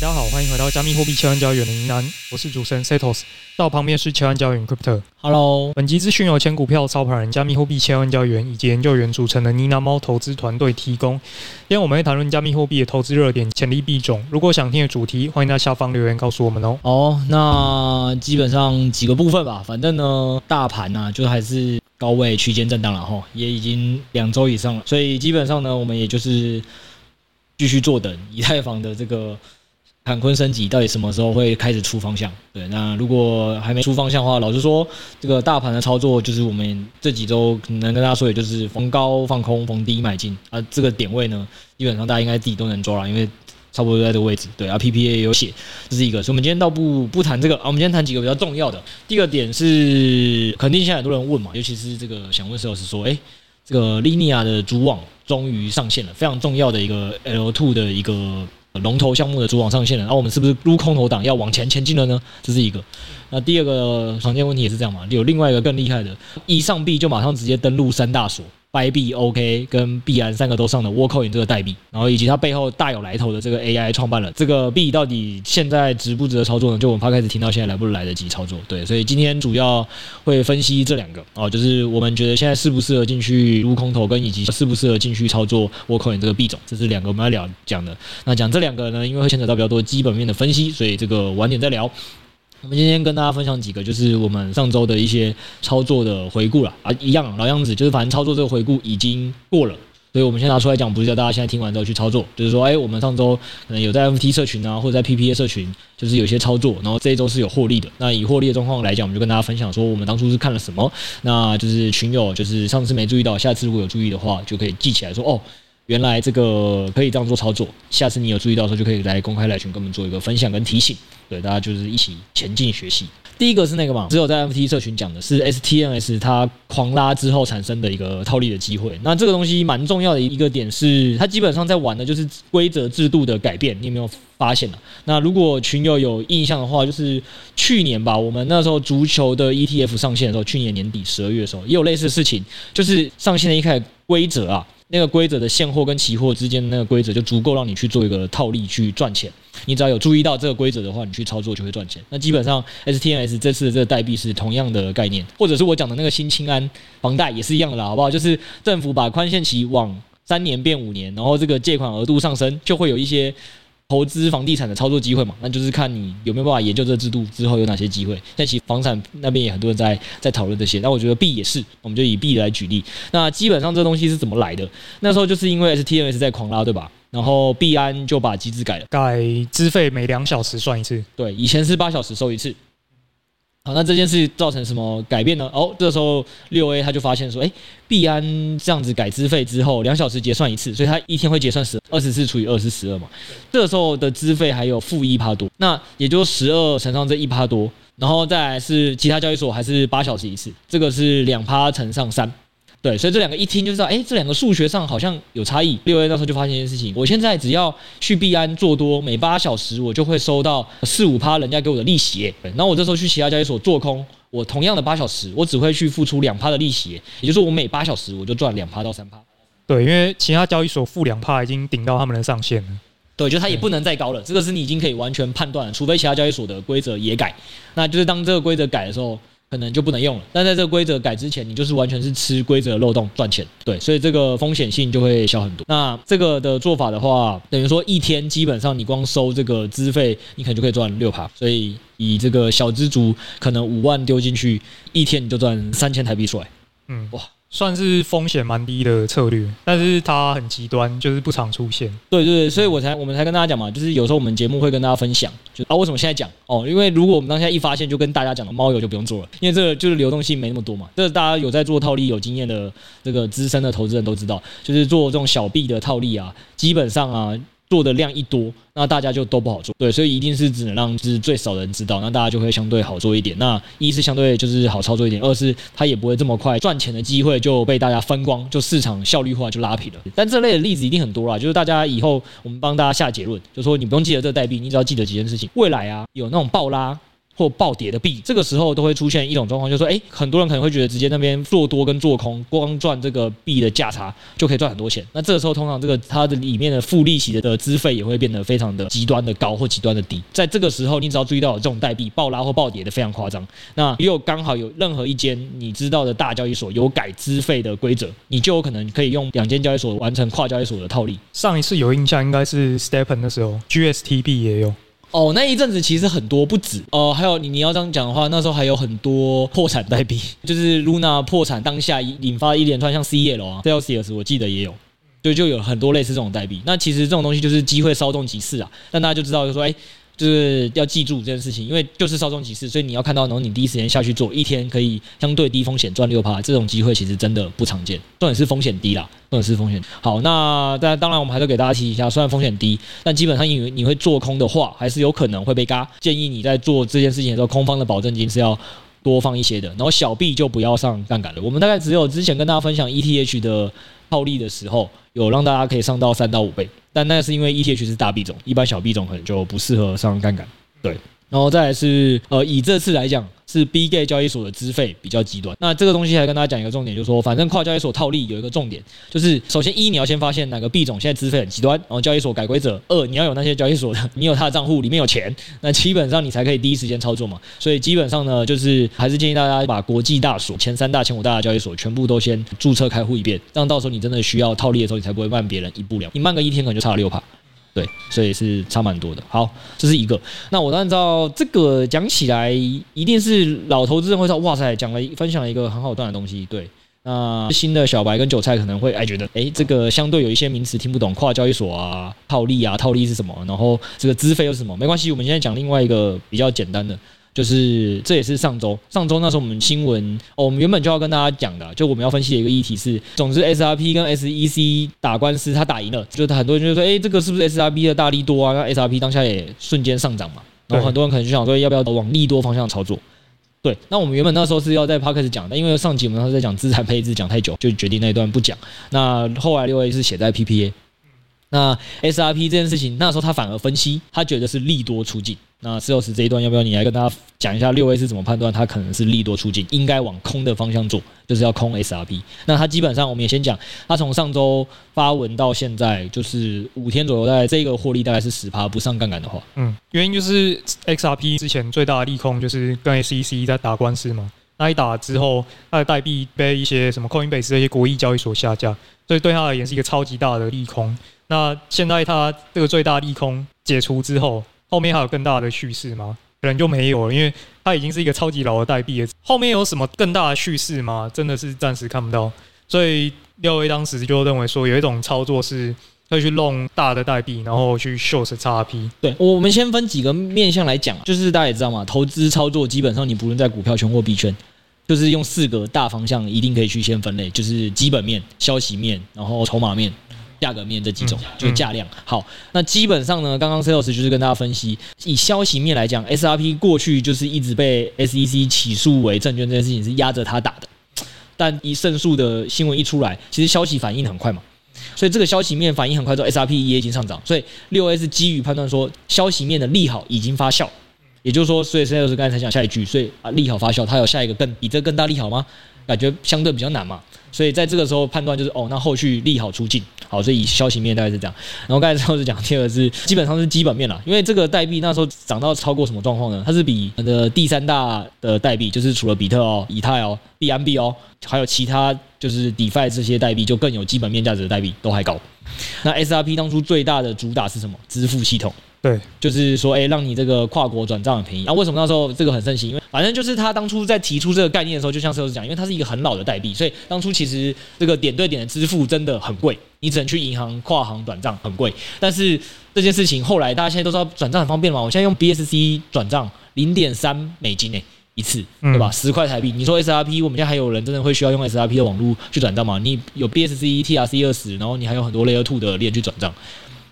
嗨，大家好，欢迎回到加密货币千万交易员的云南，我是主持人 Setos，到旁边是千万交易员 Crypto。Hello，本集资讯由前股票操盘人、加密货币千万交易员以及研究员组成的妮娜猫投资团队提供。今天我们会谈论加密货币的投资热点、潜力币种。如果想听的主题，欢迎在下方留言告诉我们哦。哦，那基本上几个部分吧，反正呢，大盘呢、啊、就还是高位区间震荡了哈，也已经两周以上了，所以基本上呢，我们也就是继续坐等以太坊的这个。坎昆升级到底什么时候会开始出方向？对，那如果还没出方向的话，老实说，这个大盘的操作就是我们这几周能跟大家说，也就是逢高放空，逢低买进啊。这个点位呢，基本上大家应该自己都能抓了，因为差不多在这个位置。对啊，PPA 也有写，这是一个。所以，我们今天倒不不谈这个啊，我们今天谈几个比较重要的。第一个点是，肯定现在很多人问嘛，尤其是这个想问石老师说，哎，这个 Linea 的主网终于上线了，非常重要的一个 L2 的一个。龙头项目的主网上线了，那我们是不是撸空头党要往前前进了呢？这是一个。那第二个常见问题也是这样嘛？有另外一个更厉害的，一上币就马上直接登录三大所。掰币、OK 跟币安三个都上了 Worldcoin 这个代币，然后以及它背后大有来头的这个 AI 创办了这个币到底现在值不值得操作呢？就我们刚开始听到现在来不来得及操作？对，所以今天主要会分析这两个哦，就是我们觉得现在适不适合进去撸空头，跟以及适不适合进去操作 woken 这个币种，这是两个我们要聊讲的。那讲这两个呢，因为会牵扯到比较多基本面的分析，所以这个晚点再聊。我们今天跟大家分享几个，就是我们上周的一些操作的回顾了啊，一样老样子，就是反正操作这个回顾已经过了，所以我们先拿出来讲，不是叫大家现在听完之后去操作，就是说，哎，我们上周可能有在 FT 社群啊，或者在 PPA 社群，就是有些操作，然后这一周是有获利的。那以获利的状况来讲，我们就跟大家分享说，我们当初是看了什么，那就是群友就是上次没注意到，下次如果有注意的话，就可以记起来说，哦。原来这个可以这样做操作，下次你有注意到的时候，就可以来公开来群跟我们做一个分享跟提醒，对，大家就是一起前进学习。第一个是那个嘛，只有在 FT 社群讲的是 STNS 它狂拉之后产生的一个套利的机会。那这个东西蛮重要的一个点是，它基本上在玩的就是规则制度的改变。你有没有发现呢？那如果群友有印象的话，就是去年吧，我们那时候足球的 ETF 上线的时候，去年年底十二月的时候，也有类似的事情，就是上线的一开始规则啊。那个规则的现货跟期货之间的那个规则就足够让你去做一个套利去赚钱。你只要有注意到这个规则的话，你去操作就会赚钱。那基本上 STNS 这次的这个代币是同样的概念，或者是我讲的那个新青安房贷也是一样的啦，好不好？就是政府把宽限期往三年变五年，然后这个借款额度上升，就会有一些。投资房地产的操作机会嘛，那就是看你有没有办法研究这个制度之后有哪些机会。但其实房产那边也很多人在在讨论这些。那我觉得币也是，我们就以币来举例。那基本上这东西是怎么来的？那时候就是因为 STMS 在狂拉，对吧？然后币安就把机制改了，改资费每两小时算一次。对，以前是八小时收一次。好，那这件事造成什么改变呢？哦，这时候六 A 他就发现说，哎，币安这样子改资费之后，两小时结算一次，所以他一天会结算十二十四除以二是十二嘛。这时候的资费还有负一趴多，那也就十二乘上这一趴多，然后再来是其他交易所还是八小时一次，这个是两趴乘上三。对，所以这两个一听就知道，哎，这两个数学上好像有差异。六 A 那时候就发现一件事情，我现在只要去币安做多，每八小时我就会收到四五趴人家给我的利息。对，然后我这时候去其他交易所做空，我同样的八小时，我只会去付出两趴的利息，也就是说我每八小时我就赚两趴到三趴。对，因为其他交易所付两趴已经顶到他们的上限了。对，就它也不能再高了，这个是你已经可以完全判断了，除非其他交易所的规则也改。那就是当这个规则改的时候。可能就不能用了，但在这个规则改之前，你就是完全是吃规则的漏洞赚钱，对，所以这个风险性就会小很多。那这个的做法的话，等于说一天基本上你光收这个资费，你可能就可以赚六趴。所以以这个小资族可能五万丢进去，一天你就赚三千台币出来，嗯，哇，算是风险蛮低的策略，但是它很极端，就是不常出现。对对对，所以我才我们才跟大家讲嘛，就是有时候我们节目会跟大家分享，就啊为什么现在讲哦？因为如果我们当下一发现就跟大家讲了，猫友就不用做了，因为这个就是流动性没那么多嘛。这个大家有在做套利有经验的这个资深的投资人都知道，就是做这种小币的套利啊，基本上啊。做的量一多，那大家就都不好做，对，所以一定是只能让就是最少的人知道，那大家就会相对好做一点。那一是相对就是好操作一点，二是它也不会这么快赚钱的机会就被大家分光，就市场效率化就拉平了。但这类的例子一定很多啦，就是大家以后我们帮大家下结论，就说你不用记得这代币，你只要记得几件事情。未来啊，有那种暴拉。或暴跌的币，这个时候都会出现一种状况，就是说，哎，很多人可能会觉得直接那边做多跟做空，光赚这个币的价差就可以赚很多钱。那这个时候，通常这个它的里面的负利息的的资费也会变得非常的极端的高或极端的低。在这个时候，你只要注意到有这种代币暴拉或暴跌的非常夸张，那又刚好有任何一间你知道的大交易所有改资费的规则，你就有可能可以用两间交易所完成跨交易所的套利。上一次有印象应该是 Stepen 的时候，GSTB 也有。哦，那一阵子其实很多不止哦，还有你你要这样讲的话，那时候还有很多破产代币，就是 Luna 破产当下引发一连串像 CL 啊、，CLCS 我记得也有，对，就有很多类似这种代币。那其实这种东西就是机会稍纵即逝啊，但大家就知道就说，哎。就是要记住这件事情，因为就是稍纵即逝，所以你要看到，然后你第一时间下去做，一天可以相对低风险赚六趴，这种机会其实真的不常见。重点是风险低啦，重点是风险。好，那当当然我们还是给大家提醒一下，虽然风险低，但基本上因为你会做空的话，还是有可能会被嘎。建议你在做这件事情的时候，空方的保证金是要多放一些的，然后小币就不要上杠杆了。我们大概只有之前跟大家分享 ETH 的套利的时候，有让大家可以上到三到五倍。但那是因为 ETH 是大币种，一般小币种可能就不适合上杠杆。对，然后再来是呃，以这次来讲。是 Bgate 交易所的资费比较极端。那这个东西还跟大家讲一个重点，就是说，反正跨交易所套利有一个重点，就是首先一你要先发现哪个币种现在资费很极端，然后交易所改规则；二你要有那些交易所的，你有他的账户里面有钱，那基本上你才可以第一时间操作嘛。所以基本上呢，就是还是建议大家把国际大所前三大、前五大的交易所全部都先注册开户一遍，这样到时候你真的需要套利的时候，你才不会慢别人一步两，你慢个一天可能就差了六趴。对，所以是差蛮多的。好，这是一个。那我按照这个讲起来，一定是老投资人会说：“哇塞，讲了分享了一个很好赚的东西。”对，那新的小白跟韭菜可能会哎觉得，哎，这个相对有一些名词听不懂，跨交易所啊、套利啊、套利是什么？然后这个资费又是什么？没关系，我们现在讲另外一个比较简单的。就是这也是上周，上周那时候我们新闻哦，我们原本就要跟大家讲的，就我们要分析的一个议题是，总之 SRP 跟 SEC 打官司，他打赢了，就是很多人就说，哎，这个是不是 SRP 的大力多啊？那 SRP 当下也瞬间上涨嘛，然后很多人可能就想说，要不要往利多方向操作？对，那我们原本那时候是要在 Podcast 讲的，因为上集我们当时候在讲资产配置讲太久，就决定那一段不讲。那后来六 A 是写在 PPA。那 SRP 这件事情，那时候他反而分析，他觉得是利多出尽。那 Sales 这一段要不要你来跟大家讲一下六 A 是怎么判断他可能是利多出尽，应该往空的方向做，就是要空 SRP。那他基本上我们也先讲，他从上周发文到现在就是五天左右，大概这个获利大概是十趴，不上杠杆的话，嗯，原因就是 XRP 之前最大的利空就是跟 SEC 在打官司嘛，那一打之后，他的代币被一些什么 Coinbase 这些国际交易所下架，所以对他而言是一个超级大的利空。那现在它这个最大利空解除之后，后面还有更大的叙事吗？可能就没有了，因为它已经是一个超级老的代币了。后面有什么更大的叙事吗？真的是暂时看不到。所以六 A 当时就认为说，有一种操作是会去弄大的代币，然后去 short XRP。对，我们先分几个面向来讲，就是大家也知道嘛，投资操作基本上你不论在股票圈或币圈，就是用四个大方向一定可以去先分类，就是基本面、消息面，然后筹码面。价格面这几种就是价量。好，那基本上呢，刚刚 Sales 就是跟大家分析，以消息面来讲，SRP 过去就是一直被 SEC 起诉为证券这件事情是压着他打的，但一胜诉的新闻一出来，其实消息反应很快嘛，所以这个消息面反应很快之后，SRP 也已经上涨，所以六是基于判断说消息面的利好已经发酵，也就是说，所以现在就是刚才才讲下一句，所以啊利好发酵，它有下一个更比这更大利好吗？感觉相对比较难嘛。所以在这个时候判断就是哦，那后续利好出尽，好，所以以消息面大概是这样。然后刚才之后是讲第二个是基本上是基本面了，因为这个代币那时候涨到超过什么状况呢？它是比的第三大的代币，就是除了比特哦、以太哦、B M B 哦，还有其他就是 DeFi 这些代币，就更有基本面价值的代币都还高。那 SRP 当初最大的主打是什么？支付系统。对，就是说，哎，让你这个跨国转账很便宜。啊，为什么那时候这个很盛行？因为反正就是他当初在提出这个概念的时候，就像是讲，因为它是一个很老的代币，所以当初其实这个点对点的支付真的很贵，你只能去银行跨行转账，很贵。但是这件事情后来大家现在都知道转账很方便嘛，我现在用 BSC 转账零点三美金诶一次，对吧？十块台币。你说 SRP，我们现在还有人真的会需要用 SRP 的网络去转账吗？你有 BSC TRC 二十，然后你还有很多 Layer Two 的链去转账。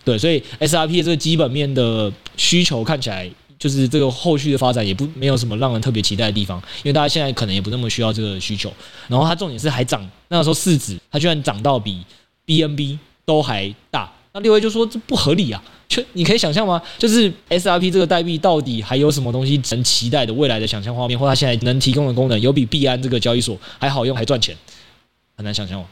对，所以 SRP 这个基本面的需求看起来，就是这个后续的发展也不没有什么让人特别期待的地方，因为大家现在可能也不那么需要这个需求。然后它重点是还涨，那个时候市值它居然涨到比 BNB 都还大。那六位就说这不合理啊，就你可以想象吗？就是 SRP 这个代币到底还有什么东西能期待的未来的想象画面，或它现在能提供的功能，有比币安这个交易所还好用还赚钱，很难想象哦。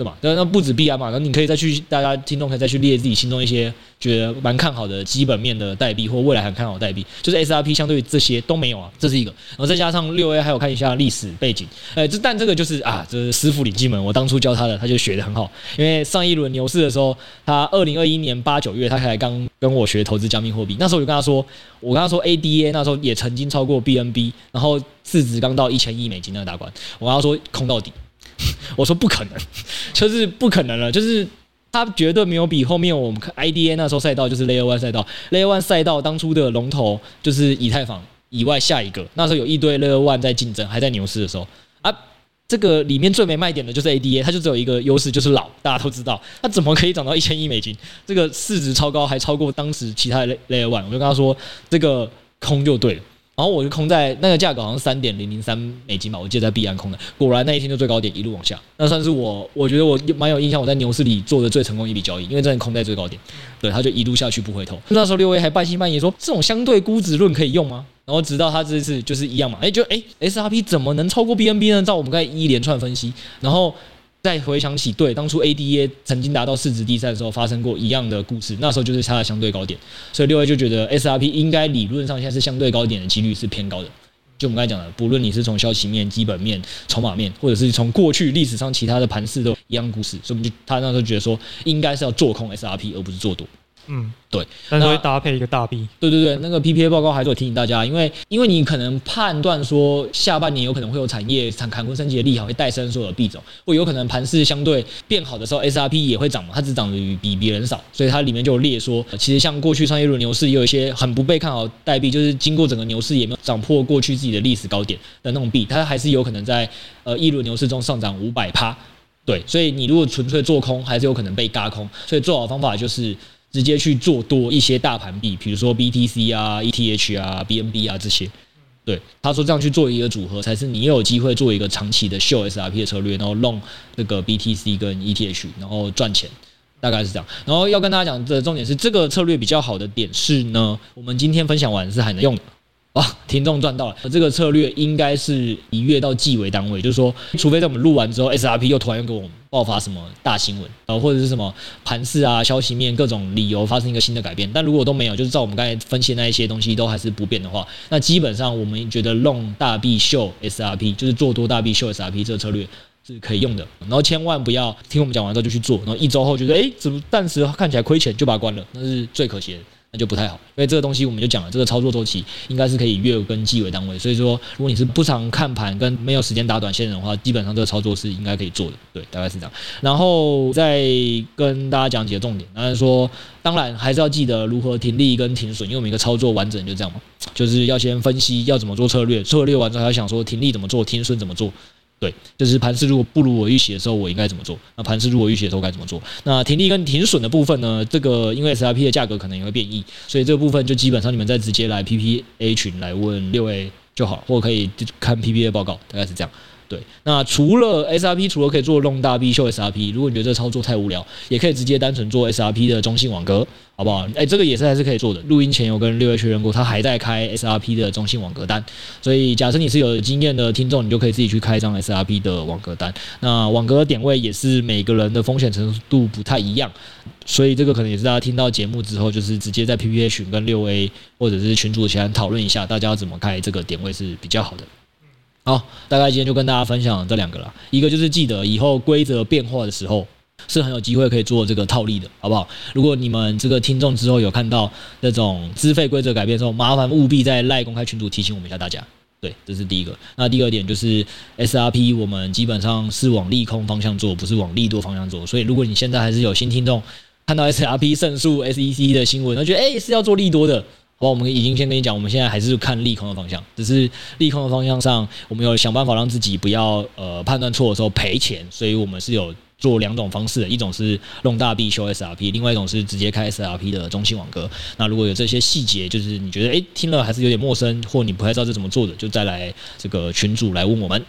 对吧？那那不止币安嘛，那你可以再去，大家听众可以再去列自己心中一些觉得蛮看好的基本面的代币，或未来很看好代币，就是 SRP 相对于这些都没有啊，这是一个。然后再加上六 A，还有看一下历史背景，哎，这但这个就是啊，这是师傅领进门，我当初教他的，他就学得很好。因为上一轮牛市的时候，他二零二一年八九月，他才刚跟我学投资加密货币，那时候我就跟他说，我跟他说 ADA 那时候也曾经超过 BNB，然后市值刚到一千亿美金那个大关，我跟他说空到底。我说不可能，就是不可能了，就是他绝对没有比后面我们 IDA 那时候赛道就是 Layer One 赛道，Layer One 赛道当初的龙头就是以太坊以外下一个，那时候有一堆 Layer One 在竞争，还在牛市的时候啊，这个里面最没卖点的就是 ADA，它就只有一个优势就是老，大家都知道，它怎么可以涨到一千亿美金？这个市值超高，还超过当时其他的 Layer One，我就跟他说这个空就对了。然后我就空在那个价格好像三点零零三美金吧，我记得在币安空的，果然那一天就最高点一路往下，那算是我我觉得我蛮有印象，我在牛市里做的最成功一笔交易，因为真的空在最高点，对，他就一路下去不回头。那时候六 A 还半信半疑说这种相对估值论可以用吗？然后直到他这次就是一样嘛，哎就哎 SRP 怎么能超过 BNB 呢？照我们刚才一连串分析，然后。再回想起，对，当初 ADA 曾经达到市值第三的时候，发生过一样的故事，那时候就是它的相对高点，所以六 A 就觉得 SRP 应该理论上现在是相对高点的几率是偏高的。就我们刚才讲的，不论你是从消息面、基本面、筹码面，或者是从过去历史上其他的盘势都一样故事，所以我们就他那时候觉得说，应该是要做空 SRP 而不是做多。嗯，对，但是会搭配一个大币。对对对，那个 PPA 报告还是有提醒大家，因为因为你可能判断说下半年有可能会有产业产坎昆升级的利好会带升所有的币种，或有可能盘势相对变好的时候，SRP 也会涨嘛，它只涨的比别人少，所以它里面就有列说，其实像过去上一轮牛市也有一些很不被看好代币，就是经过整个牛市也没有涨破过去自己的历史高点的那种币，它还是有可能在呃一轮牛市中上涨五百趴。对，所以你如果纯粹做空，还是有可能被嘎空，所以最好的方法就是。直接去做多一些大盘币，比如说 BTC 啊、ETH 啊、BNB 啊这些。对，他说这样去做一个组合，才是你有机会做一个长期的秀 SRP 的策略，然后弄那个 BTC 跟 ETH，然后赚钱，大概是这样。然后要跟大家讲的重点是，这个策略比较好的点是呢，我们今天分享完是还能用的。啊，听众赚到了！这个策略应该是以月到季为单位，就是说，除非在我们录完之后，SRP 又突然给我们爆发什么大新闻，呃，或者是什么盘势啊、消息面各种理由发生一个新的改变。但如果都没有，就是照我们刚才分析那一些东西都还是不变的话，那基本上我们觉得 long 大币秀 SRP 就是做多大币秀 SRP 这个策略是可以用的。然后千万不要听我们讲完之后就去做，然后一周后觉得哎，怎么暂时看起来亏钱就把它关了，那是最可惜的。那就不太好，因为这个东西我们就讲了，这个操作周期应该是可以月跟季为单位，所以说如果你是不常看盘跟没有时间打短线的话，基本上这个操作是应该可以做的，对，大概是这样。然后再跟大家讲几个重点，当然说，当然还是要记得如何停利跟停损，因为我们一个操作完整就这样嘛，就是要先分析要怎么做策略，策略完之后还要想说停利怎么做，停损怎么做。对，就是盘势如果不如我预期的时候，我应该怎么做？那盘势如果预期的时候该怎么做？那停利跟停损的部分呢？这个因为 SRP 的价格可能也会变异，所以这个部分就基本上你们再直接来 PPA 群来问六 A 就好，或可以看 PPA 报告，大概是这样。对，那除了 SRP，除了可以做弄大币秀 SRP，如果你觉得这操作太无聊，也可以直接单纯做 SRP 的中性网格，好不好？哎，这个也是还是可以做的。录音前有跟六月确认过，他还在开 SRP 的中性网格单，所以假设你是有经验的听众，你就可以自己去开一张 SRP 的网格单。那网格点位也是每个人的风险程度不太一样，所以这个可能也是大家听到节目之后，就是直接在 PPA 群跟六 A 或者是群主前讨论一下，大家要怎么开这个点位是比较好的。好，大概今天就跟大家分享这两个了。一个就是记得以后规则变化的时候，是很有机会可以做这个套利的，好不好？如果你们这个听众之后有看到那种资费规则改变之后，麻烦务必在赖公开群组提醒我们一下大家。对，这是第一个。那第二点就是 SRP，我们基本上是往利空方向做，不是往利多方向做。所以如果你现在还是有新听众，看到 SRP 胜诉 SEC 的新闻，他觉得哎是要做利多的，好吧，我们已经先跟你讲，我们现在还是看利空的方向，只是利空的方向上，我们有想办法让自己不要呃判断错的时候赔钱，所以我们是有。做两种方式的，一种是弄大币修 SRP，另外一种是直接开 SRP 的中心网格。那如果有这些细节，就是你觉得诶听了还是有点陌生，或你不太知道这怎么做的，就再来这个群主来问我们。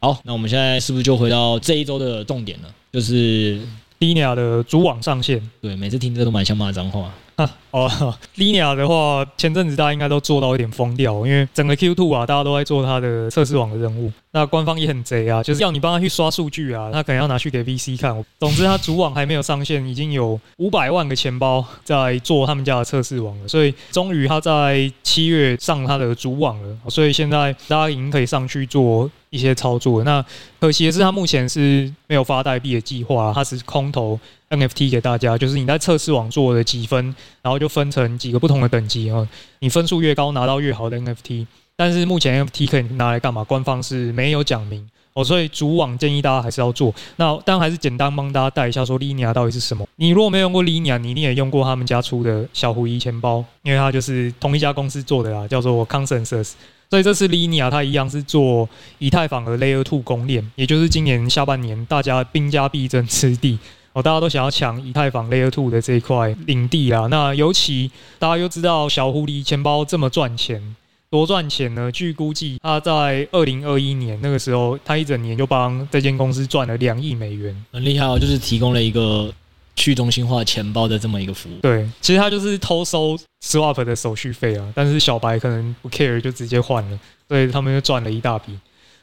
好，那我们现在是不是就回到这一周的重点了？就是 Linea 的主网上线。对，每次听这都蛮像骂脏话。啊哦，Lina 的话，前阵子大家应该都做到有点疯掉，因为整个 Q2 啊，大家都在做它的测试网的任务。那官方也很贼啊，就是要你帮他去刷数据啊，他可能要拿去给 VC 看。总之，他主网还没有上线，已经有五百万个钱包在做他们家的测试网了。所以，终于他在七月上他的主网了。所以现在大家已经可以上去做一些操作。那可惜的是，他目前是没有发代币的计划，他是空投。NFT 给大家，就是你在测试网做的几分，然后就分成几个不同的等级啊。你分数越高，拿到越好的 NFT。但是目前 NFT 可以拿来干嘛？官方是没有讲明哦，所以主网建议大家还是要做。那当然还是简单帮大家带一下，说 Linea 到底是什么。你如果没有用过 Linea，你一定也用过他们家出的小狐狸钱包，因为它就是同一家公司做的啦，叫做 Consensus。所以这次 Linea 它一样是做以太坊的 Layer Two 公链，也就是今年下半年大家兵家必争之地。哦，大家都想要抢以太坊 Layer Two 的这一块领地啊。那尤其大家又知道小狐狸钱包这么赚钱，多赚钱呢？据估计，他在二零二一年那个时候，他一整年就帮这间公司赚了两亿美元，很厉害哦。就是提供了一个去中心化钱包的这么一个服务。对，其实他就是偷收 Swap 的手续费啊，但是小白可能不 care，就直接换了，所以他们就赚了一大笔。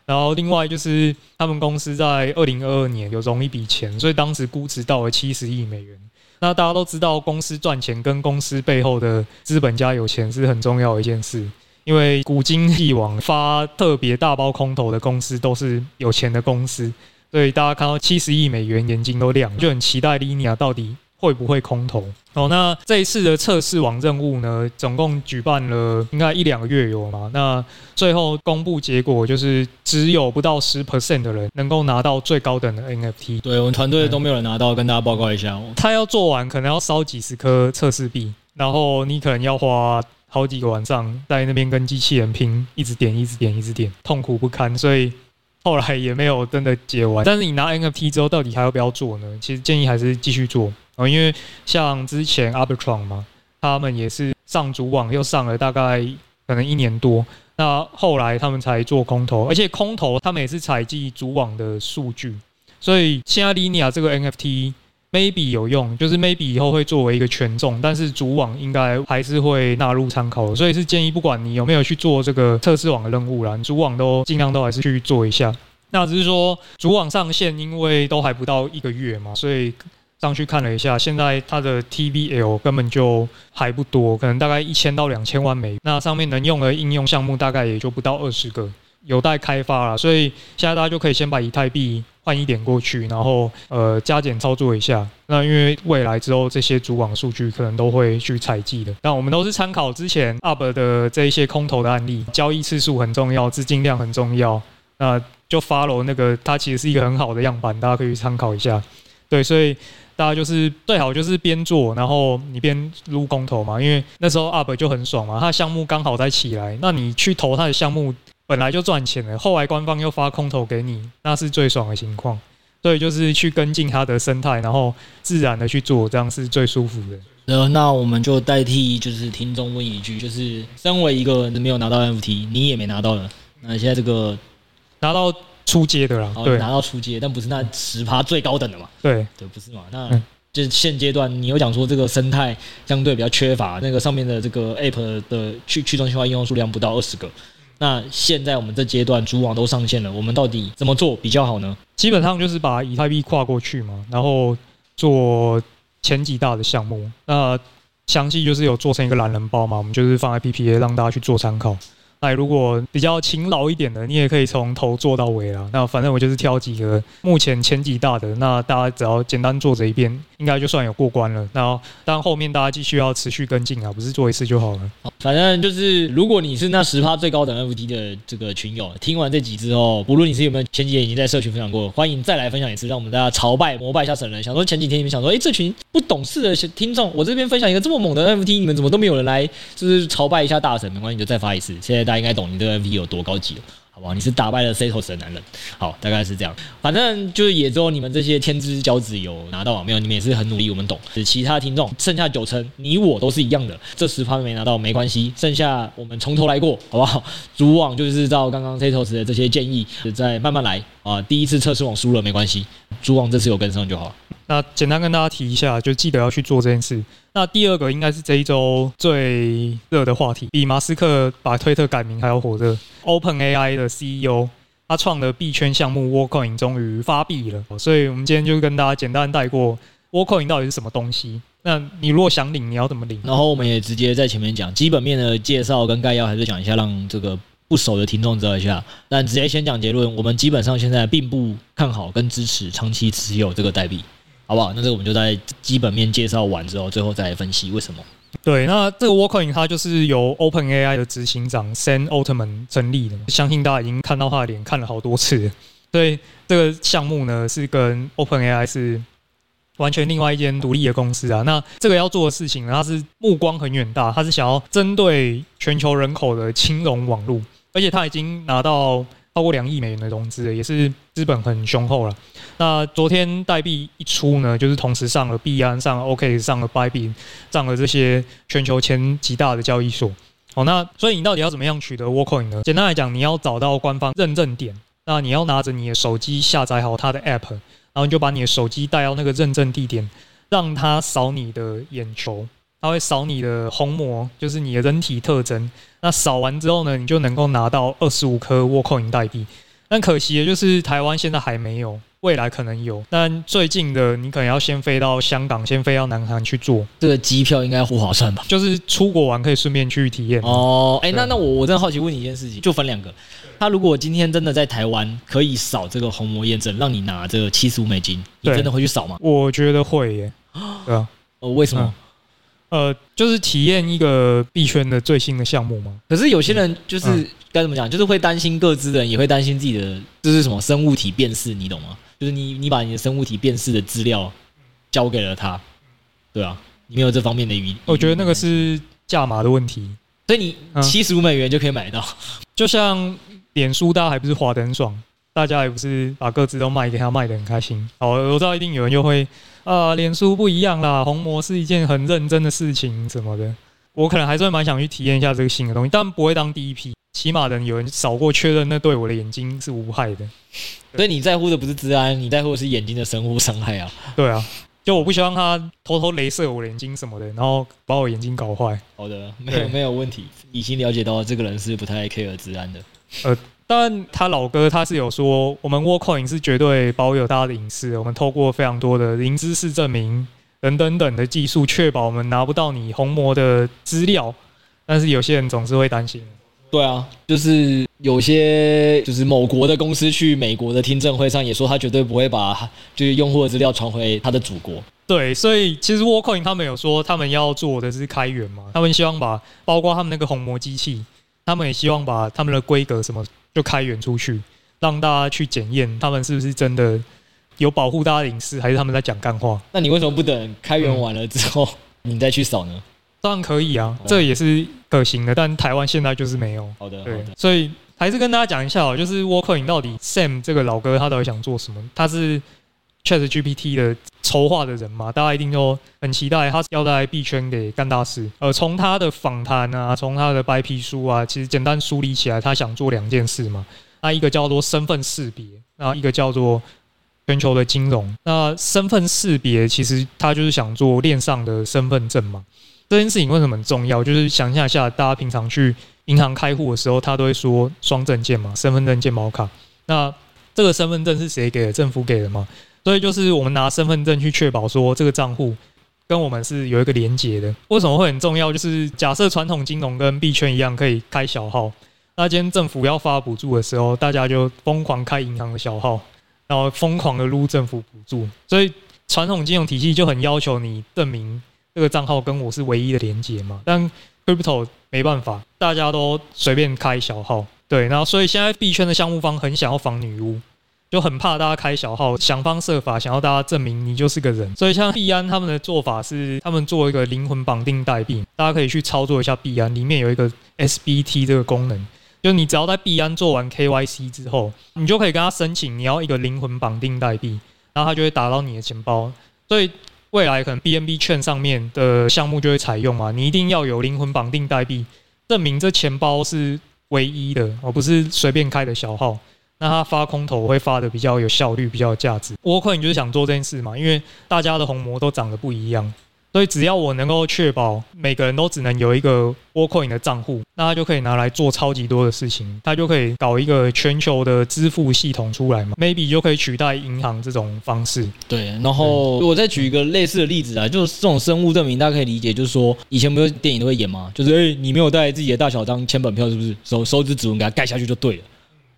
然后另外就是他们公司在二零二二年有融一笔钱，所以当时估值到了七十亿美元。那大家都知道，公司赚钱跟公司背后的资本家有钱是很重要的一件事，因为古今帝王发特别大包空投的公司都是有钱的公司，所以大家看到七十亿美元眼睛都亮，就很期待 Linea 到底会不会空投？哦，那这一次的测试网任务呢，总共举办了应该一两个月有嘛？那最后公布结果就是，只有不到十 percent 的人能够拿到最高等的 NFT。对，我们团队都没有人拿到，跟大家报告一下。他要做完，可能要烧几十颗测试币，然后你可能要花好几个晚上在那边跟机器人拼，一直点，一直点，一直点，痛苦不堪。所以后来也没有真的解完。但是你拿 NFT 之后，到底还要不要做呢？其实建议还是继续做。哦，因为像之前 Arbitron 嘛，他们也是上主网又上了大概可能一年多，那后来他们才做空投，而且空投他们也是采集主网的数据，所以现在 Linea 这个 NFT maybe 有用，就是 maybe 以后会作为一个权重，但是主网应该还是会纳入参考，所以是建议不管你有没有去做这个测试网的任务啦，主网都尽量都还是去做一下。那只是说主网上线，因为都还不到一个月嘛，所以。上去看了一下，现在它的 TVL 根本就还不多，可能大概一千到两千万美。那上面能用的应用项目大概也就不到二十个，有待开发了。所以现在大家就可以先把以太币换一点过去，然后呃加减操作一下。那因为未来之后这些主网数据可能都会去采集的。那我们都是参考之前 UP 的这一些空投的案例，交易次数很重要，资金量很重要。那就 follow 那个，它其实是一个很好的样板，大家可以参考一下。对，所以。大家就是最好就是边做，然后你边撸空投嘛，因为那时候 UP 就很爽嘛，他的项目刚好在起来，那你去投他的项目本来就赚钱了，后来官方又发空投给你，那是最爽的情况。所以就是去跟进他的生态，然后自然的去做，这样是最舒服的。呃，那我们就代替就是听众问一句，就是身为一个没有拿到 NFT，你也没拿到的，那现在这个拿到。初阶的啦，对，拿到出街，但不是那十趴最高等的嘛？对，对，不是嘛？那就是现阶段，你有讲说这个生态相对比较缺乏，那个上面的这个 App 的去去中心化应用数量不到二十个。那现在我们这阶段主网都上线了，我们到底怎么做比较好呢？基本上就是把以太币跨过去嘛，然后做前几大的项目。那详细就是有做成一个懒人包嘛，我们就是放在 PPA 让大家去做参考。那如果比较勤劳一点的，你也可以从头做到尾啦。那反正我就是挑几个目前前几大的，那大家只要简单做这一遍，应该就算有过关了。那当后面大家继续要持续跟进啊，不是做一次就好了。反正就是，如果你是那十趴最高等 FT 的这个群友，听完这集之后，不论你是有没有前几天已经在社群分享过，欢迎再来分享一次，让我们大家朝拜膜拜一下神人。想说前几天你们想说，哎，这群不懂事的听众，我这边分享一个这么猛的 FT，你们怎么都没有人来，就是朝拜一下大神？没关系，就再发一次。谢谢大他应该懂你这个 MV 有多高级了。好不好？你是打败了 Setos 的男人，好，大概是这样。反正就是也只有你们这些天之骄子有拿到，没有你们也是很努力，我们懂。其他听众剩下九成，你我都是一样的，这十趴没拿到没关系，剩下我们从头来过，好不好？主网就是照刚刚 Setos 的这些建议，再慢慢来啊。第一次测试网输了没关系，主网这次有跟上就好。那简单跟大家提一下，就记得要去做这件事。那第二个应该是这一周最热的话题，比马斯克把推特改名还要火热。OpenAI 的 CEO 他创的币圈项目 Worldcoin 终于发币了，所以我们今天就跟大家简单带过 Worldcoin 到底是什么东西。那你如果想领，你要怎么领？然后我们也直接在前面讲基本面的介绍跟概要，还是讲一下，让这个不熟的听众知道一下。但直接先讲结论，我们基本上现在并不看好跟支持长期持有这个代币。好不好？那这个我们就在基本面介绍完之后，最后再来分析为什么。对，那这个 Worldcoin 它就是由 OpenAI 的执行长 Sam Altman 成立的，相信大家已经看到他的脸看了好多次。所以这个项目呢是跟 OpenAI 是完全另外一间独立的公司啊。那这个要做的事情呢，它是目光很远大，它是想要针对全球人口的金融网络，而且它已经拿到。超过两亿美元的融资，也是资本很雄厚了。那昨天代币一出呢，就是同时上了币安、上了 OK、上了 Bybit、上了这些全球前几大的交易所。好，那所以你到底要怎么样取得 Worldcoin 呢？简单来讲，你要找到官方认证点，那你要拿着你的手机下载好它的 App，然后你就把你的手机带到那个认证地点，让它扫你的眼球。它会扫你的虹膜，就是你的人体特征。那扫完之后呢，你就能够拿到二十五颗沃克银代币。但可惜的就是台湾现在还没有，未来可能有。但最近的你可能要先飞到香港，先飞到南韩去做。这个机票应该不划算吧？就是出国玩可以顺便去体验。哦，哎、欸，那那我我真的好奇问你一件事情，就分两个。他如果今天真的在台湾可以扫这个虹膜验证，让你拿这个七十五美金，你真的会去扫吗？我觉得会耶。对啊。哦，为什么？嗯呃，就是体验一个币圈的最新的项目吗。可是有些人就是该怎么讲，就是会担心各自的人，也会担心自己的，这是什么生物体辨识，你懂吗？就是你你把你的生物体辨识的资料交给了他，对啊，你没有这方面的疑。我觉得那个是价码的问题，所以你七十五美元就可以买到，就像脸书，大家还不是滑得很爽，大家也不是把各自都卖给他，卖得很开心。好，我知道一定有人就会。啊，脸书不一样啦，红魔是一件很认真的事情，什么的，我可能还是会蛮想去体验一下这个新的东西，但不会当第一批，起码等有人扫过确认，那对我的眼睛是无害的。所以你在乎的不是治安，你在乎的是眼睛的生物伤害啊。对啊，就我不希望他偷偷镭射我的眼睛什么的，然后把我眼睛搞坏。好的，没有没有问题，已经了解到这个人是不太 care 治安的。呃。但他老哥他是有说，我们 Worldcoin 是绝对保有大家的隐私，我们透过非常多的零知识证明等等等的技术，确保我们拿不到你虹膜的资料。但是有些人总是会担心。对啊，就是有些就是某国的公司去美国的听证会上也说，他绝对不会把就是用户的资料传回他的祖国。对，所以其实 Worldcoin 他们有说，他们要做的是开源嘛，他们希望把包括他们那个虹膜机器，他们也希望把他们的规格什么。就开源出去，让大家去检验他们是不是真的有保护大家的隐私，还是他们在讲干话？那你为什么不等开源完了之后，你再去扫呢？当然可以啊，这也是可行的。但台湾现在就是没有。好的，对，所以还是跟大家讲一下哦，就是 Worldcoin 到底 Sam 这个老哥他到底想做什么？他是 ChatGPT 的筹划的人嘛？大家一定都很期待他要在币圈给干大事。呃，从他的访谈啊，从他的白皮书啊，其实简单梳理起来，他想做两件事嘛。那一个叫做身份识别，那一个叫做全球的金融。那身份识别其实他就是想做链上的身份证嘛。这件事情为什么很重要？就是想象一下，大家平常去银行开户的时候，他都会说双证件嘛，身份证、健保卡。那这个身份证是谁给的？政府给的吗？所以就是我们拿身份证去确保说这个账户跟我们是有一个连结的。为什么会很重要？就是假设传统金融跟币圈一样可以开小号，那今天政府要发补助的时候，大家就疯狂开银行的小号，然后疯狂的撸政府补助，所以传统金融体系就很要求你证明这个账号跟我是唯一的连接嘛。但 Crypto 没办法，大家都随便开小号，对，然后所以现在币圈的项目方很想要防女巫。就很怕大家开小号，想方设法想要大家证明你就是个人。所以像币安他们的做法是，他们做一个灵魂绑定代币，大家可以去操作一下币安，里面有一个 SBT 这个功能，就你只要在币安做完 KYC 之后，你就可以跟他申请你要一个灵魂绑定代币，然后他就会打到你的钱包。所以未来可能 BNB 券上面的项目就会采用嘛，你一定要有灵魂绑定代币，证明这钱包是唯一的，而不是随便开的小号。那它发空投会发的比较有效率，比较有价值。我可能就是想做这件事嘛，因为大家的红魔都长得不一样，所以只要我能够确保每个人都只能有一个 working 的账户，那他就可以拿来做超级多的事情。他就可以搞一个全球的支付系统出来嘛，maybe 就可以取代银行这种方式。对，然后我再举一个类似的例子啊，就是这种生物证明，大家可以理解，就是说以前不是电影都会演吗？就是诶，你没有带自己的大小张签本票，是不是手手指指纹给他盖下去就对了？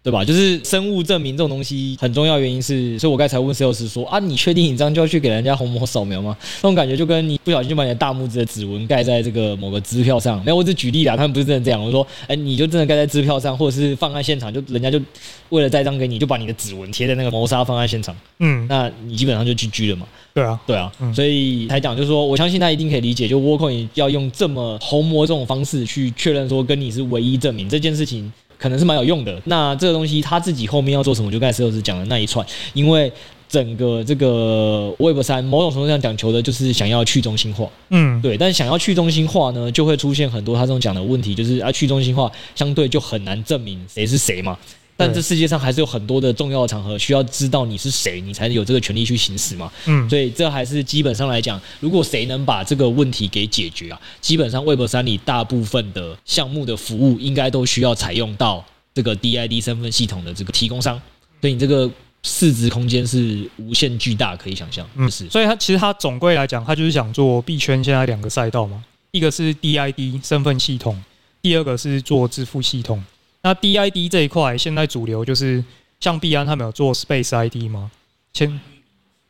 对吧？就是生物证明这种东西很重要，原因是，所以我刚才问 sales 说啊，你确定你这样就要去给人家虹膜扫描吗？那种感觉就跟你不小心就把你的大拇指的指纹盖在这个某个支票上。没有，我只举例啦，他们不是真的这样。我说，哎，你就真的盖在支票上，或者是放在现场，就人家就为了盖章给你，就把你的指纹贴在那个谋杀放在现场。嗯，那你基本上就 GG 了嘛。对啊，对啊。嗯、所以才讲，就是说我相信他一定可以理解，就 Worldcoin 要用这么虹膜这种方式去确认说跟你是唯一证明这件事情。可能是蛮有用的。那这个东西他自己后面要做什么？就刚才石老师讲的那一串，因为整个这个 Web 三某种程度上讲求的就是想要去中心化。嗯，对。但想要去中心化呢，就会出现很多他这种讲的问题，就是啊，去中心化相对就很难证明谁是谁嘛。但这世界上还是有很多的重要的场合需要知道你是谁，你才有这个权利去行使嘛。嗯，所以这还是基本上来讲，如果谁能把这个问题给解决啊，基本上 Web 三里大部分的项目的服务应该都需要采用到这个 DID 身份系统的这个提供商，所以你这个市值空间是无限巨大，可以想象。嗯，是。所以它其实它总归来讲，它就是想做币圈现在两个赛道嘛，一个是 DID 身份系统，第二个是做支付系统。那 DID 这一块，现在主流就是像币安他们有做 Space ID 吗？签，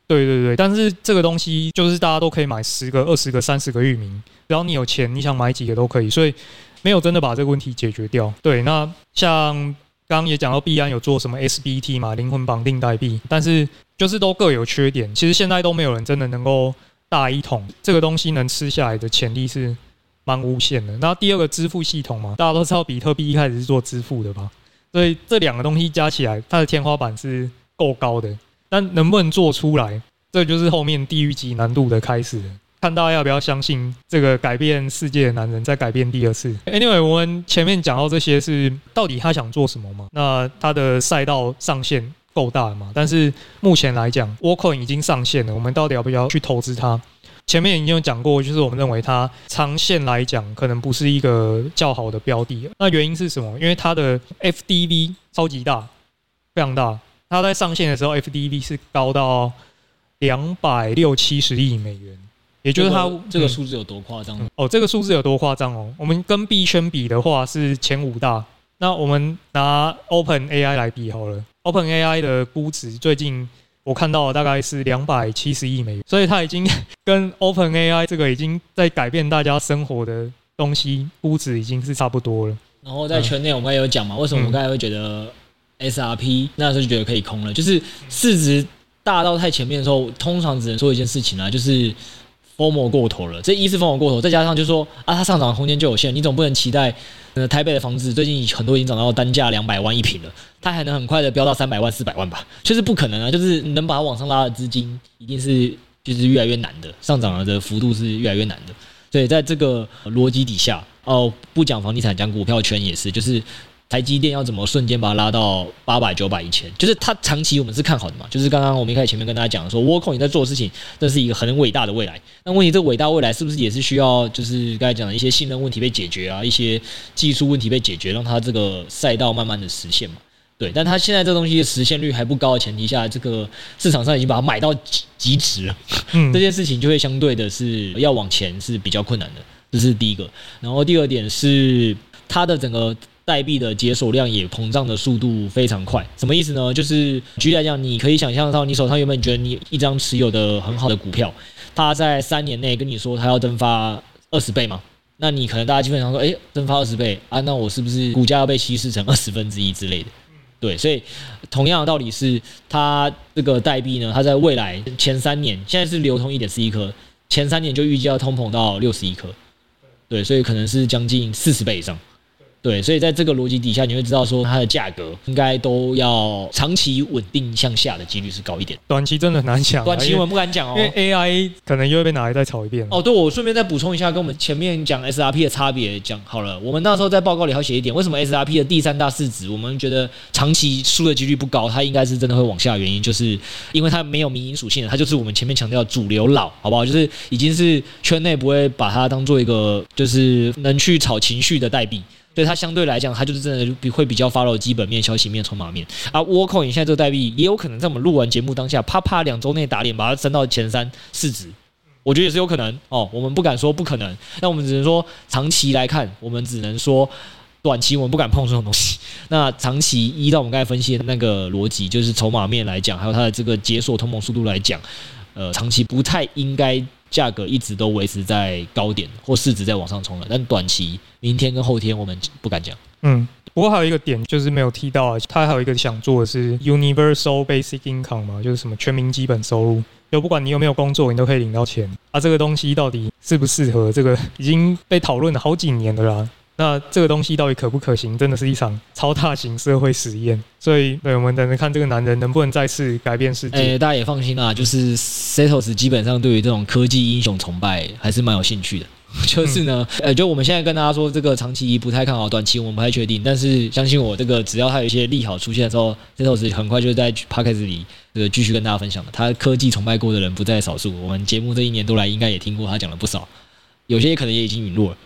对对对，但是这个东西就是大家都可以买十个、二十个、三十个域名，只要你有钱，你想买几个都可以，所以没有真的把这个问题解决掉。对，那像刚刚也讲到币安有做什么 SBT 嘛，灵魂绑定代币，但是就是都各有缺点。其实现在都没有人真的能够大一统，这个东西能吃下来的潜力是。蛮无限的。那第二个支付系统嘛，大家都知道比特币一开始是做支付的吧？所以这两个东西加起来，它的天花板是够高的。但能不能做出来，这就是后面地狱级难度的开始。看大家要不要相信这个改变世界的男人在改变第二次。Anyway，我们前面讲到这些是到底他想做什么嘛？那他的赛道上限够大嘛？但是目前来讲，Worldcoin 已经上线了，我们到底要不要去投资它？前面已经有讲过，就是我们认为它长线来讲可能不是一个较好的标的。那原因是什么？因为它的 FDV 超级大，非常大。它在上线的时候，FDV 是高到两百六七十亿美元，也就是它这个数字有多夸张？嗯，哦，这个数字有多夸张哦？我们跟币圈比的话是前五大。那我们拿 OpenAI 来比好了，OpenAI 的估值最近。我看到大概是两百七十亿美元，所以它已经 跟 OpenAI 这个已经在改变大家生活的东西估值已经是差不多了。然后在圈内我们也有讲嘛，为什么我们刚才会觉得 SRP 那时候就觉得可以空了，就是市值大到太前面的时候，通常只能说一件事情啊，就是 FOMO 过头了。这一是 FOMO 过头，再加上就是说啊，它上涨的空间就有限，你总不能期待。呃，台北的房子最近很多已经涨到单价两百万一平了，它还能很快的飙到三百万、四百万吧？就是不可能啊！就是能把它往上拉的资金，一定是就是越来越难的，上涨的幅度是越来越难的。所以在这个逻辑底下，哦，不讲房地产，讲股票圈也是，就是。台积电要怎么瞬间把它拉到八百、九百、一千？就是它长期我们是看好的嘛。就是刚刚我们一开始前面跟大家讲说，Worldcoin 你在做的事情，这是一个很伟大的未来。那问题，这个伟大未来是不是也是需要，就是刚才讲的一些信任问题被解决啊，一些技术问题被解决，让它这个赛道慢慢的实现嘛？对。但它现在这东西的实现率还不高的前提下，这个市场上已经把它买到极极值了。嗯，这件事情就会相对的是要往前是比较困难的，这是第一个。然后第二点是它的整个。代币的解锁量也膨胀的速度非常快。什么意思呢？就是举例来讲，你可以想象到，你手上原本觉得你一张持有的很好的股票，它在三年内跟你说它要蒸发二十倍嘛？那你可能大家基本上说，哎，蒸发二十倍啊，那我是不是股价要被稀释成 二十分之一之类的？对，所以同样的道理是，它这个代币呢，它在未来前三年，现在是流通一点四亿颗，前三年就预计要通膨到六十亿颗，对，所以可能是将近四十倍以上。对，所以在这个逻辑底下，你会知道说它的价格应该都要长期稳定向下的几率是高一点。短期真的很难讲，短期我们不敢讲哦，因为 AI 可能又会被拿来再炒一遍。哦，对，我顺便再补充一下，跟我们前面讲 SRP 的差别讲好了。我们那时候在报告里还写一点，为什么 SRP 的第三大市值，我们觉得长期输的几率不高，它应该是真的会往下的原因，就是因为它没有民营属性的，它就是我们前面强调主流老，好不好？就是已经是圈内不会把它当做一个就是能去炒情绪的代币。对它相对来讲，它就是真的比会比较 follow 基本面、消息面、筹码面。而 Worldcoin 现在这个代币也有可能在我们录完节目当下，啪啪两周内打脸，把它升到前三市值，我觉得也是有可能哦。我们不敢说不可能，那我们只能说长期来看，我们只能说短期我们不敢碰这种东西。那长期依照我们刚才分析的那个逻辑，就是筹码面来讲，还有它的这个解锁通膨速度来讲，呃，长期不太应该。价格一直都维持在高点，或市值在往上冲了，但短期明天跟后天我们不敢讲。嗯，不过还有一个点就是没有提到，他还有一个想做的是 Universal Basic Income 嘛，就是什么全民基本收入，就不管你有没有工作，你都可以领到钱。啊，这个东西到底适不适合？这个已经被讨论了好几年的啦。那这个东西到底可不可行？真的是一场超大型社会实验。所以，对，我们等着看这个男人能不能再次改变世界。欸，大家也放心啦，就是 Setos 基本上对于这种科技英雄崇拜还是蛮有兴趣的。就是呢，呃，就我们现在跟大家说，这个长期不太看好，短期我们不太确定。但是相信我，这个只要他有一些利好出现的时候，Setos 很快就在 Podcast 里这个继续跟大家分享的。他科技崇拜过的人不在少数，我们节目这一年多来应该也听过他讲了不少，有些可能也已经陨落了。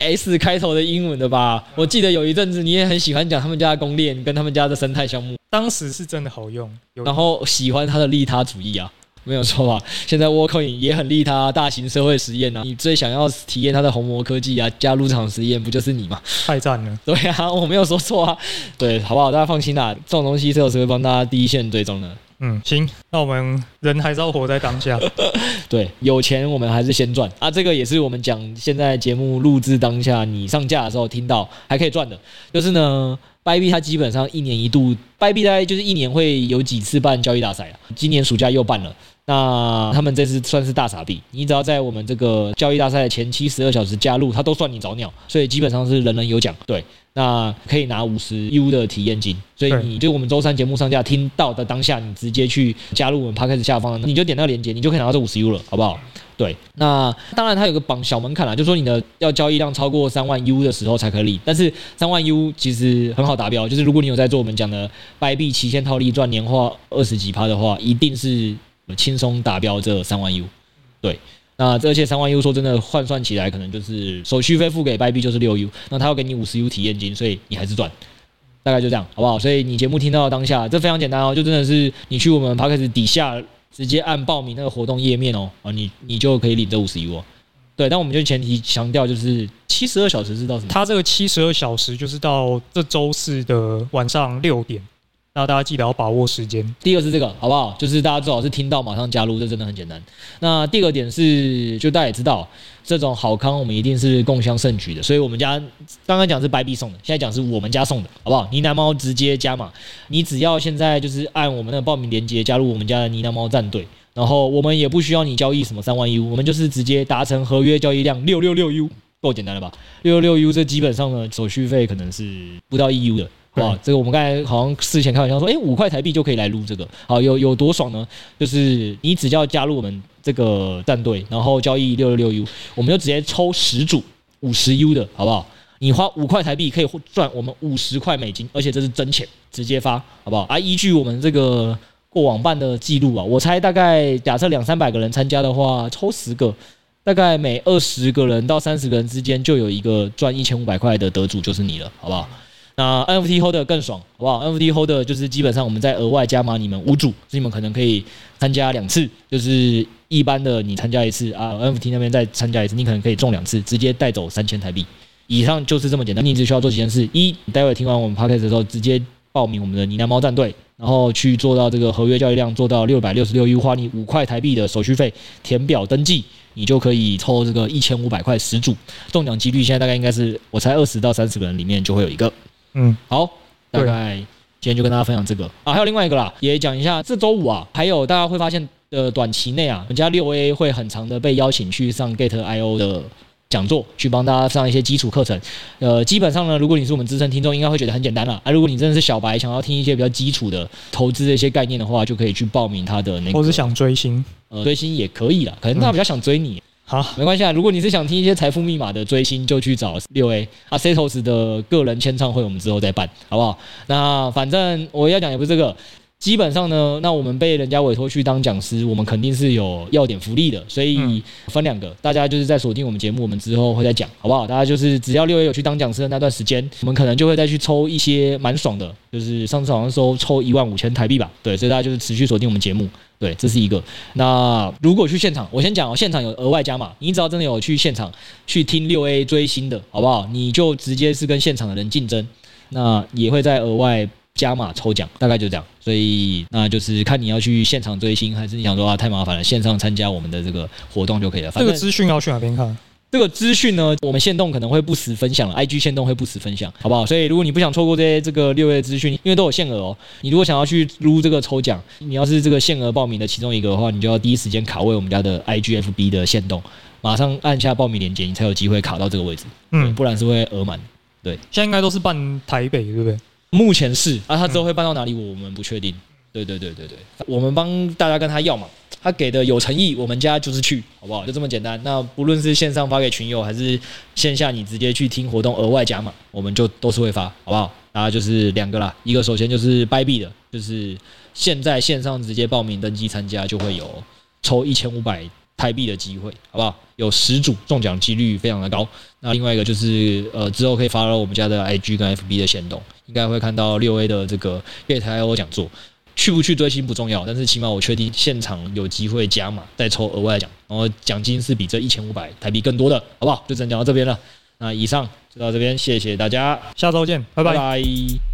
S 开头的英文的吧，我记得有一阵子你也很喜欢讲他们家的公链跟他们家的生态项目，当时是真的好用，然后喜欢他的利他主义啊，没有错吧？现在 Worldcoin 也很利他，大型社会实验啊，你最想要体验他的红魔科技啊，加入场实验不就是你吗？太赞了，对啊，我没有说错啊，对，好不好？大家放心啦，这种东西是有时会帮大家第一线追踪的。嗯，行，那我们人还是要活在当下。对，有钱我们还是先赚啊！这个也是我们讲现在节目录制当下，你上架的时候听到还可以赚的，就是呢，Bybit 它基本上一年一度，Bybit 大概就是一年会有几次办交易大赛啊，今年暑假又办了。那他们这次算是大傻币，你只要在我们这个交易大赛的前七十二小时加入，他都算你早鸟，所以基本上是人人有奖。对，那可以拿五十 U 的体验金，所以你就我们周三节目上架听到的当下，你直接去加入我们 Podcast 下方，你就点那个链接，你就可以拿到这五十 U 了，好不好？对，那当然它有个绑小门槛啦，就是说你的要交易量超过三万 U 的时候才可以。领，但是三万 U 其实很好达标，就是如果你有在做我们讲的 Bybit 期限套利赚年化二十几趴的话，一定是。轻松达标这三万 U，对，那这些三万 U 说真的换算起来，可能就是手续费付给 Bybit 就是六 U，那他要给你五十 U 体验金，所以你还是赚，大概就这样，好不好？所以你节目听到当下，这非常简单哦，就真的是你去我们 Podcast 底下直接按报名那个活动页面哦，啊，你你就可以领这五十 U 哦，对，但我们就前提强调就是七十二小时是到什么？他这个七十二小时就是到这周四的晚上六点。那大家记得要把握时间。第二是这个，好不好？就是大家最好是听到马上加入，这真的很简单。那第二个点是，就大家也知道，这种好康我们一定是共襄盛举的。所以我们家刚刚讲是白币送的，现在讲是我们家送的，好不好？呢喃猫直接加码，你只要现在就是按我们的报名链接加入我们家的呢喃猫战队，然后我们也不需要你交易什么三万 U，我们就是直接达成合约交易量六六六 U，够简单了吧？六六六 U 这基本上呢，手续费可能是不到一 U 的。哇，这个我们刚才好像事前开玩笑说，诶，五块台币就可以来录这个，好，有有多爽呢？就是你只要加入我们这个战队，然后交易六六六 U，我们就直接抽十组五十 U 的，好不好？你花五块台币可以赚我们五十块美金，而且这是真钱，直接发，好不好？啊，依据我们这个过往办的记录啊，我猜大概假设两三百个人参加的话，抽十个，大概每二十个人到三十个人之间就有一个赚一千五百块的得主，就是你了，好不好？那 NFT Holder 更爽，好不好？NFT Holder 就是基本上我们在额外加码你们五组，所以你们可能可以参加两次，就是一般的你参加一次啊，NFT 那边再参加一次，你可能可以中两次，直接带走三千台币。以上就是这么简单，你只需要做几件事：一，你待会听完我们 podcast 的时候，直接报名我们的呢喃猫战队，然后去做到这个合约交易量做到六百六十六 U，花你五块台币的手续费，填表登记，你就可以抽这个一千五百块十组，中奖几率现在大概应该是我猜二十到三十个人里面就会有一个。嗯，好，大概今天就跟大家分享这个啊，还有另外一个啦，也讲一下这周五啊，还有大家会发现的短期内啊，我们家六 A 会很长的被邀请去上 Gate IO 的。讲座去帮大家上一些基础课程，呃，基本上呢，如果你是我们资深听众，应该会觉得很简单了啊。如果你真的是小白，想要听一些比较基础的投资的一些概念的话，就可以去报名他的那个。或是想追星，呃，追星也可以啦，可能他比较想追你。好、嗯，没关系啊。如果你是想听一些财富密码的追星，就去找六 A 啊，Setos 的个人签唱会，我们之后再办，好不好？那反正我要讲也不是这个。基本上呢，那我们被人家委托去当讲师，我们肯定是有要点福利的，所以分两个，大家就是在锁定我们节目，我们之后会再讲，好不好？大家就是只要六月有去当讲师的那段时间，我们可能就会再去抽一些蛮爽的，就是上次好像说抽一万五千台币吧，对，所以大家就是持续锁定我们节目，对，这是一个。那如果去现场，我先讲哦，现场有额外加码，你只要真的有去现场去听六 A 追星的，好不好？你就直接是跟现场的人竞争，那也会再额外。加码抽奖大概就这样，所以那就是看你要去现场追星，还是你想说啊太麻烦了，线上参加我们的这个活动就可以了。这个资讯要去哪边看？这个资讯呢，我们线动可能会不时分享，IG 线动会不时分享，好不好？所以如果你不想错过这些这个六月资讯，因为都有限额哦。你如果想要去撸这个抽奖，你要是这个限额报名的其中一个的话，你就要第一时间卡位我们家的 IGFB 的限动，马上按下报名链接，你才有机会卡到这个位置。嗯，不然是会额满。对，现在应该都是办台北，对不对？目前是啊，他之后会办到哪里，我们不确定。对对对对对，我们帮大家跟他要嘛，他给的有诚意，我们家就是去，好不好？就这么简单。那不论是线上发给群友，还是线下你直接去听活动额外加码，我们就都是会发，好不好？大家就是两个啦，一个首先就是 buy 币的，就是现在线上直接报名登记参加，就会有抽一千五百。台币的机会，好不好？有十组中奖几率非常的高。那另外一个就是，呃，之后可以发到我们家的 IG 跟 FB 的限动，应该会看到六 A 的这个 Gate IO 讲座。去不去追星不重要，但是起码我确定现场有机会加码再抽额外奖，然后奖金是比这一千五百台币更多的，好不好？就只能讲到这边了。那以上就到这边，谢谢大家，下周见，拜拜。拜拜。